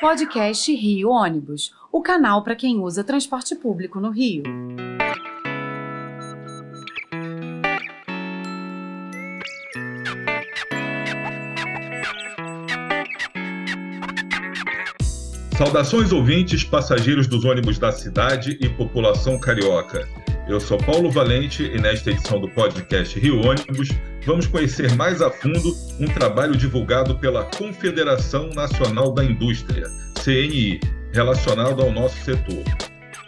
Podcast Rio Ônibus, o canal para quem usa transporte público no Rio. Saudações ouvintes, passageiros dos ônibus da cidade e população carioca. Eu sou Paulo Valente e nesta edição do podcast Rio Ônibus vamos conhecer mais a fundo um trabalho divulgado pela Confederação Nacional da Indústria, CNI, relacionado ao nosso setor.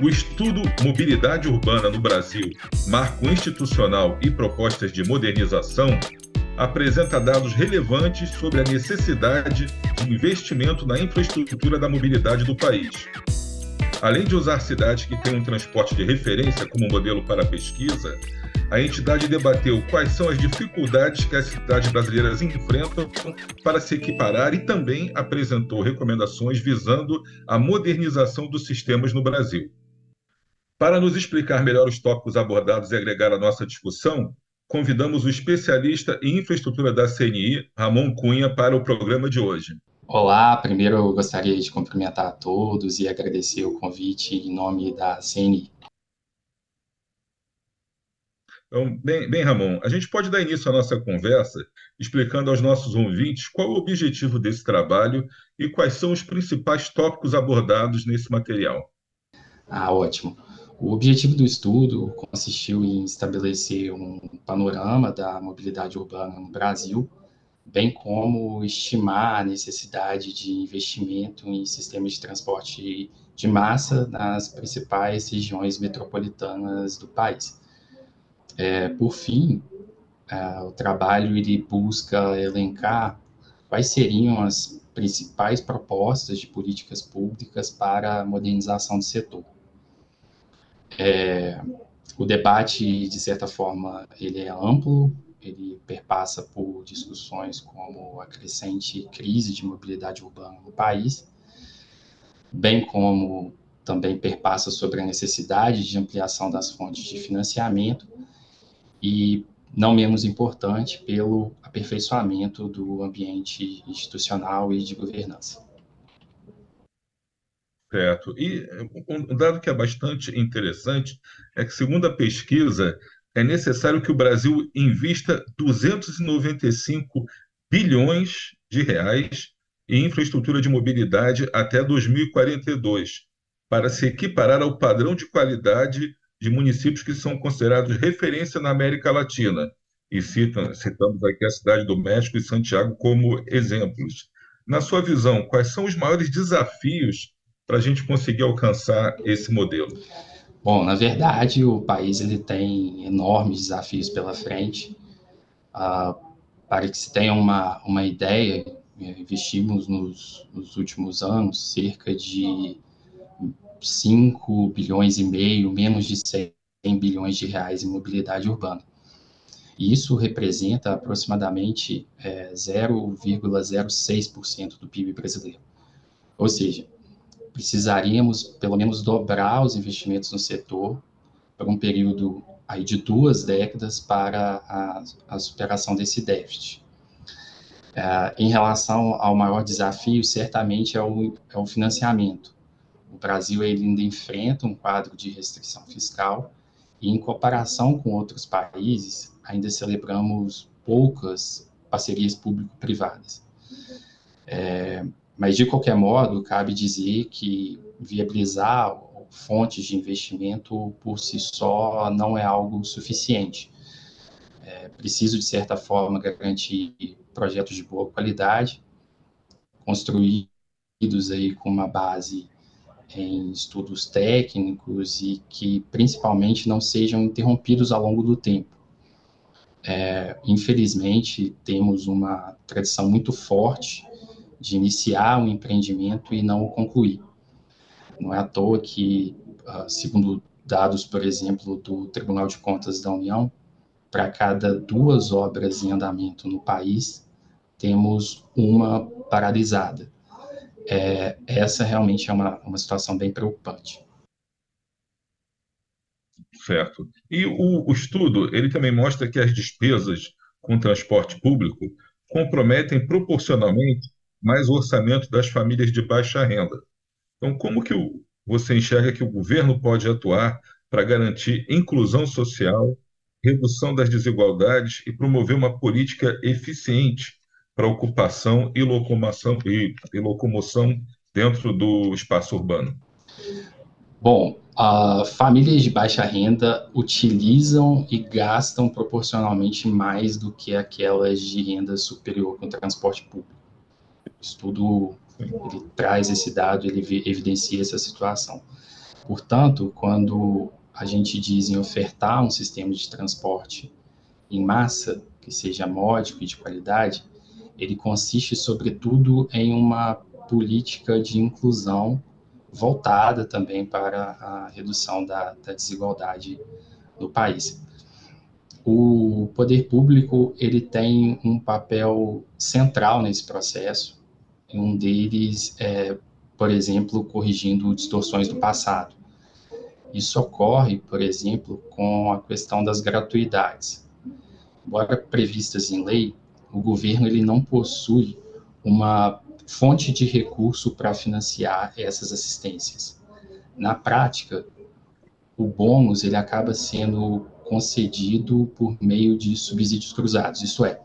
O estudo Mobilidade Urbana no Brasil, Marco Institucional e Propostas de Modernização apresenta dados relevantes sobre a necessidade de investimento na infraestrutura da mobilidade do país Além de usar cidades que têm um transporte de referência como modelo para pesquisa, a entidade debateu quais são as dificuldades que as cidades brasileiras enfrentam para se equiparar e também apresentou recomendações visando a modernização dos sistemas no Brasil. Para nos explicar melhor os tópicos abordados e agregar à nossa discussão, convidamos o especialista em infraestrutura da CNI, Ramon Cunha, para o programa de hoje. Olá, primeiro eu gostaria de cumprimentar a todos e agradecer o convite em nome da CNI. Então, bem, bem, Ramon, a gente pode dar início à nossa conversa explicando aos nossos ouvintes qual o objetivo desse trabalho e quais são os principais tópicos abordados nesse material. Ah, ótimo. O objetivo do estudo consistiu em estabelecer um panorama da mobilidade urbana no Brasil bem como estimar a necessidade de investimento em sistemas de transporte de massa nas principais regiões metropolitanas do país. É, por fim, é, o trabalho ele busca elencar quais seriam as principais propostas de políticas públicas para a modernização do setor. É, o debate, de certa forma, ele é amplo, ele perpassa por discussões como a crescente crise de mobilidade urbana no país, bem como também perpassa sobre a necessidade de ampliação das fontes de financiamento e, não menos importante, pelo aperfeiçoamento do ambiente institucional e de governança. Certo. E um dado que é bastante interessante é que, segundo a pesquisa, é necessário que o Brasil invista 295 bilhões de reais em infraestrutura de mobilidade até 2042, para se equiparar ao padrão de qualidade de municípios que são considerados referência na América Latina. E citam, citamos aqui a cidade do México e Santiago como exemplos. Na sua visão, quais são os maiores desafios para a gente conseguir alcançar esse modelo? Bom, na verdade, o país ele tem enormes desafios pela frente. Uh, para que se tenha uma, uma ideia, investimos nos, nos últimos anos cerca de 5 bilhões e meio, menos de 100 bilhões de reais em mobilidade urbana. Isso representa aproximadamente é, 0,06% do PIB brasileiro. Ou seja, precisaríamos pelo menos dobrar os investimentos no setor por um período aí de duas décadas para a, a superação desse déficit. É, em relação ao maior desafio, certamente é o, é o financiamento. O Brasil ele ainda enfrenta um quadro de restrição fiscal e, em comparação com outros países, ainda celebramos poucas parcerias público-privadas. É, mas, de qualquer modo, cabe dizer que viabilizar fontes de investimento por si só não é algo suficiente. É preciso, de certa forma, garantir projetos de boa qualidade, construídos aí com uma base em estudos técnicos e que, principalmente, não sejam interrompidos ao longo do tempo. É, infelizmente, temos uma tradição muito forte de iniciar um empreendimento e não o concluir. Não é à toa que, ah, segundo dados, por exemplo, do Tribunal de Contas da União, para cada duas obras em andamento no país, temos uma paralisada. É, essa realmente é uma, uma situação bem preocupante. Certo. E o, o estudo, ele também mostra que as despesas com transporte público comprometem proporcionalmente mais o orçamento das famílias de baixa renda. Então, como que você enxerga que o governo pode atuar para garantir inclusão social, redução das desigualdades e promover uma política eficiente para ocupação e locomoção, e, e locomoção dentro do espaço urbano? Bom, uh, famílias de baixa renda utilizam e gastam proporcionalmente mais do que aquelas de renda superior com transporte público. O estudo ele traz esse dado, ele evidencia essa situação. Portanto, quando a gente diz em ofertar um sistema de transporte em massa, que seja módico e de qualidade, ele consiste, sobretudo, em uma política de inclusão voltada também para a redução da, da desigualdade no país. O poder público ele tem um papel central nesse processo. Um deles é, por exemplo, corrigindo distorções do passado. Isso ocorre, por exemplo, com a questão das gratuidades. Embora previstas em lei, o governo ele não possui uma fonte de recurso para financiar essas assistências. Na prática, o bônus ele acaba sendo concedido por meio de subsídios cruzados, isso é,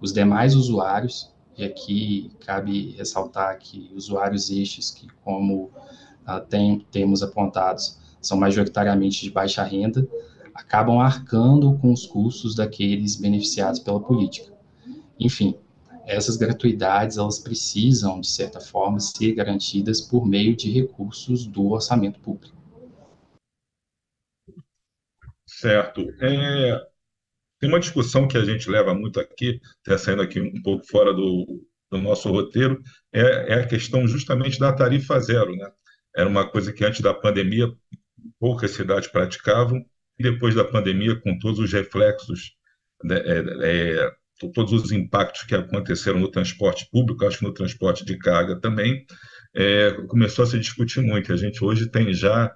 os demais usuários, e aqui cabe ressaltar que usuários estes que, como ah, tem, temos apontados, são majoritariamente de baixa renda, acabam arcando com os custos daqueles beneficiados pela política. Enfim, essas gratuidades elas precisam de certa forma ser garantidas por meio de recursos do orçamento público. Certo. É, tem uma discussão que a gente leva muito aqui, até saindo aqui um pouco fora do, do nosso roteiro, é, é, a questão justamente da tarifa zero, né? Era uma coisa que antes da pandemia poucas cidades praticavam, e depois da pandemia, com todos os reflexos né, é, é, todos os impactos que aconteceram no transporte público, acho que no transporte de carga também, é, começou a se discutir muito. A gente hoje tem já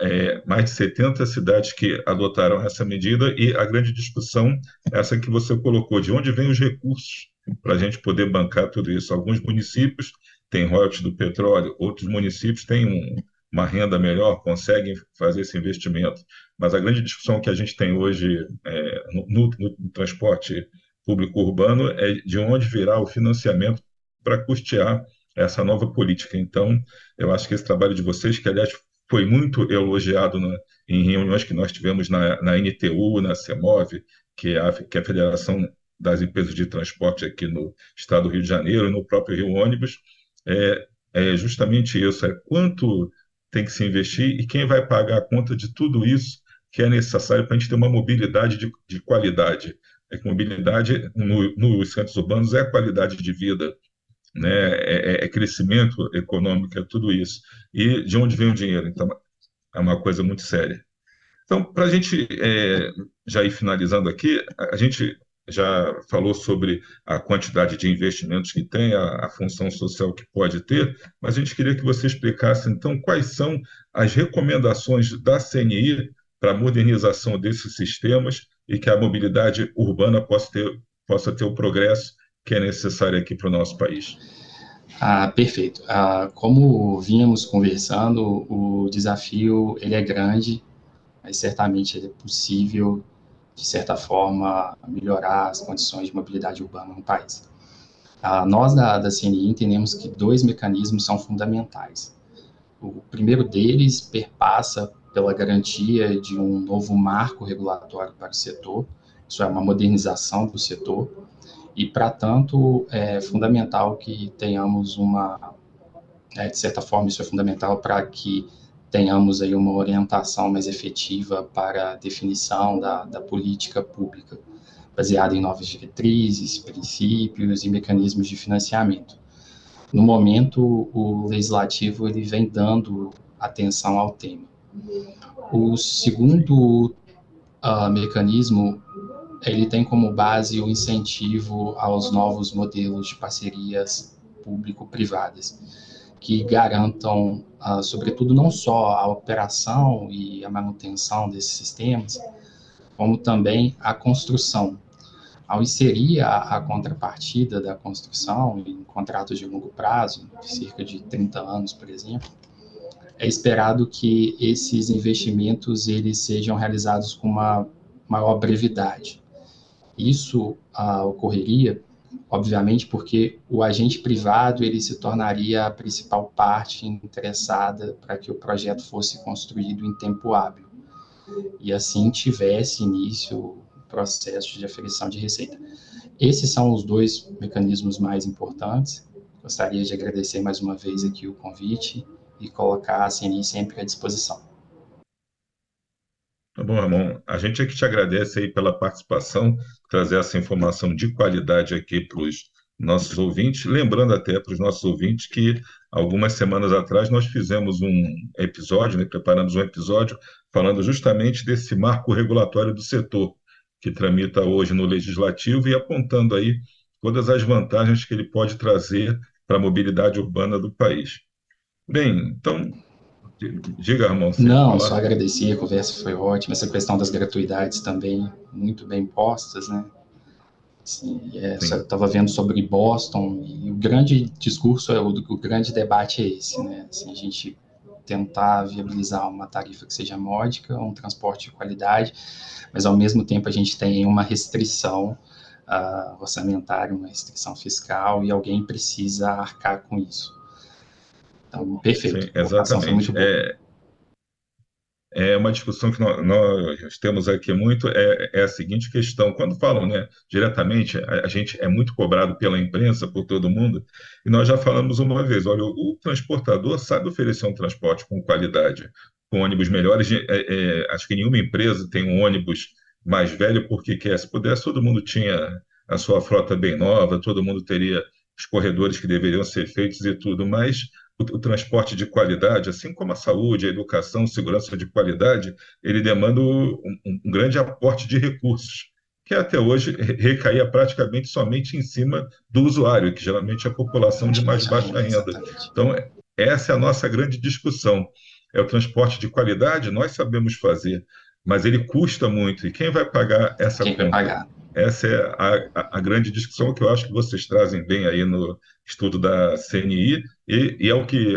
é, mais de 70 cidades que adotaram essa medida e a grande discussão é essa que você colocou, de onde vêm os recursos para a gente poder bancar tudo isso. Alguns municípios têm royalties do petróleo, outros municípios têm um, uma renda melhor, conseguem fazer esse investimento. Mas a grande discussão que a gente tem hoje é, no, no, no transporte público urbano é de onde virá o financiamento para custear essa nova política. Então, eu acho que esse trabalho de vocês, que aliás foi muito elogiado na, em reuniões que nós tivemos na, na NTU, na CEMOV, que é, a, que é a Federação das Empresas de Transporte aqui no estado do Rio de Janeiro, e no próprio Rio Ônibus, é, é justamente isso, é quanto tem que se investir e quem vai pagar a conta de tudo isso que é necessário para a gente ter uma mobilidade de, de qualidade é que mobilidade no, nos centros urbanos é qualidade de vida, né? É, é, é, crescimento econômico, é tudo isso. E de onde vem o dinheiro? Então, é uma coisa muito séria. Então, para a gente é, já ir finalizando aqui, a gente já falou sobre a quantidade de investimentos que tem, a, a, função social que pode ter, mas a gente queria que você explicasse, então, quais são as recomendações da CNI para a modernização desses sistemas e que a mobilidade urbana possa ter, possa ter o progresso que é necessário aqui para o nosso país. Ah, perfeito. Ah, como vínhamos conversando, o desafio ele é grande, mas certamente ele é possível, de certa forma, melhorar as condições de mobilidade urbana no país. Ah, nós da, da CNI entendemos que dois mecanismos são fundamentais. O primeiro deles perpassa pela garantia de um novo marco regulatório para o setor, isso é uma modernização do setor, e, para tanto, é fundamental que tenhamos uma, é, de certa forma, isso é fundamental para que tenhamos aí uma orientação mais efetiva para a definição da, da política pública, baseada em novas diretrizes, princípios e mecanismos de financiamento. No momento, o legislativo ele vem dando atenção ao tema. O segundo uh, mecanismo, ele tem como base o incentivo aos novos modelos de parcerias público-privadas, que garantam, uh, sobretudo, não só a operação e a manutenção desses sistemas, como também a construção. ao inserir a, a, contrapartida da construção em contratos de longo prazo, cerca de 30 anos, por exemplo, é esperado que esses investimentos eles sejam realizados com uma maior brevidade. Isso ah, ocorreria, obviamente, porque o agente privado ele se tornaria a principal parte interessada para que o projeto fosse construído em tempo hábil e assim tivesse início o processo de aferição de receita. Esses são os dois mecanismos mais importantes. Gostaria de agradecer mais uma vez aqui o convite e colocar a CNI sempre à disposição. Tá bom, Ramon. A gente é que te agradece aí pela participação, trazer essa informação de qualidade aqui para os nossos ouvintes. Lembrando até para os nossos ouvintes que algumas semanas atrás nós fizemos um episódio, né, preparamos um episódio falando justamente desse marco regulatório do setor que tramita hoje no legislativo e apontando aí todas as vantagens que ele pode trazer para a mobilidade urbana do país. Bem, então, diga, Ramon. Não, só agradecer, a conversa foi ótima, essa questão das gratuidades também, muito bem postas, né? Assim, é, estava vendo sobre Boston e o grande discurso, é o, o grande debate é esse, né? Assim, a gente tentar viabilizar uma tarifa que seja módica, um transporte de qualidade, mas ao mesmo tempo a gente tem uma restrição uh, orçamentária, uma restrição fiscal e alguém precisa arcar com isso. Então, perfeito. Sim, exatamente. É, é uma discussão que nós, nós temos aqui muito, é, é, a seguinte questão, quando falam né, diretamente, a, a, gente é muito cobrado pela imprensa, por todo mundo, e nós já falamos uma vez, olha, o, o transportador sabe oferecer um transporte com qualidade, com ônibus melhores, é, é, acho que nenhuma empresa tem um ônibus mais velho porque quer, se pudesse todo mundo tinha a sua frota bem nova, todo mundo teria os corredores que deveriam ser feitos e tudo, mas o, o, transporte de qualidade, assim como a saúde, a educação, segurança de qualidade, ele demanda um, um grande aporte de recursos, que até hoje recaía praticamente somente em cima do usuário, que geralmente é a população de mais baixa renda. Então, essa é a nossa grande discussão. É o transporte de qualidade, nós sabemos fazer, mas ele custa muito. E quem vai pagar essa quem conta? Vai pagar? Essa é a, a, a, grande discussão que eu acho que vocês trazem bem aí no estudo da CNI, e, e é o que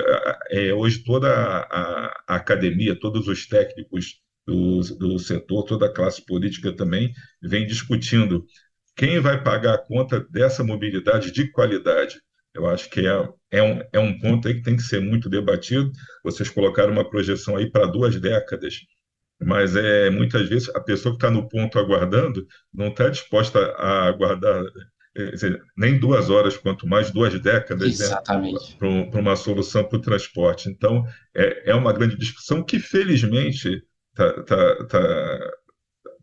é, hoje toda a, a, academia, todos os técnicos do, do setor, toda a classe política também vem discutindo quem vai pagar a conta dessa mobilidade de qualidade. Eu acho que é, é, um, é um ponto aí que tem que ser muito debatido. Vocês colocaram uma projeção aí para duas décadas mas é muitas vezes a pessoa que está no ponto aguardando não está disposta a aguardar é, dizer, nem duas horas, quanto mais duas décadas né, para uma solução para o transporte. Então, é, é uma grande discussão que, felizmente, está tá, tá,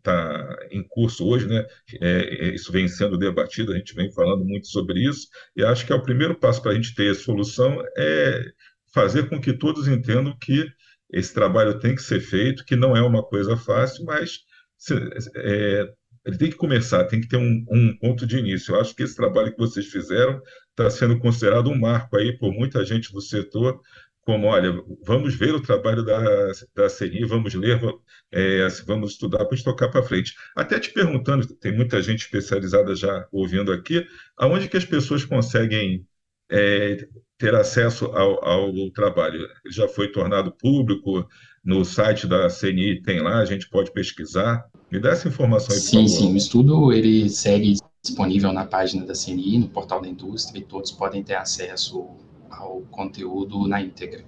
tá em curso hoje, né? É, é, isso vem sendo debatido, a gente vem falando muito sobre isso, e acho que é o primeiro passo para a gente ter a solução é fazer com que todos entendam que esse trabalho tem que ser feito, que não é uma coisa fácil, mas é, ele tem que começar, tem que ter um, um, ponto de início. Eu acho que esse trabalho que vocês fizeram está sendo considerado um marco aí por muita gente do setor, como, olha, vamos ver o trabalho da, da CNI, vamos ler, é, vamos estudar para tocar para frente. Até te perguntando, tem muita gente especializada já ouvindo aqui, aonde que as pessoas conseguem é, ter acesso ao, ao, trabalho. Já foi tornado público no site da CNI, tem lá, a gente pode pesquisar. Me dá essa informação aí, Sim, favor. sim, o estudo ele segue disponível na página da CNI, no portal da indústria, e todos podem ter acesso ao conteúdo na íntegra.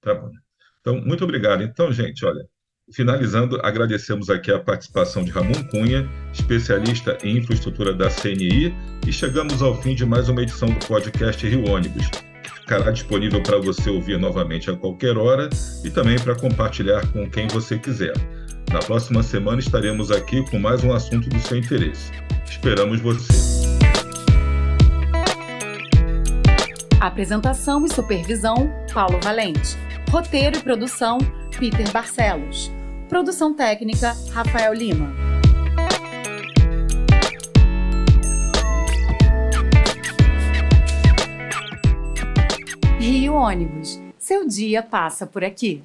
Tá bom. Então, muito obrigado. Então, gente, olha, Finalizando, agradecemos aqui a participação de Ramon Cunha, especialista em infraestrutura da CNI, e chegamos ao fim de mais uma edição do podcast Rio Ônibus, que ficará disponível para você ouvir novamente a qualquer hora e também para compartilhar com quem você quiser. Na próxima semana estaremos aqui com mais um assunto do seu interesse. Esperamos você. Apresentação e supervisão: Paulo Valente. Roteiro e produção: Peter Barcelos. Produção técnica: Rafael Lima. Rio Ônibus. Seu dia passa por aqui.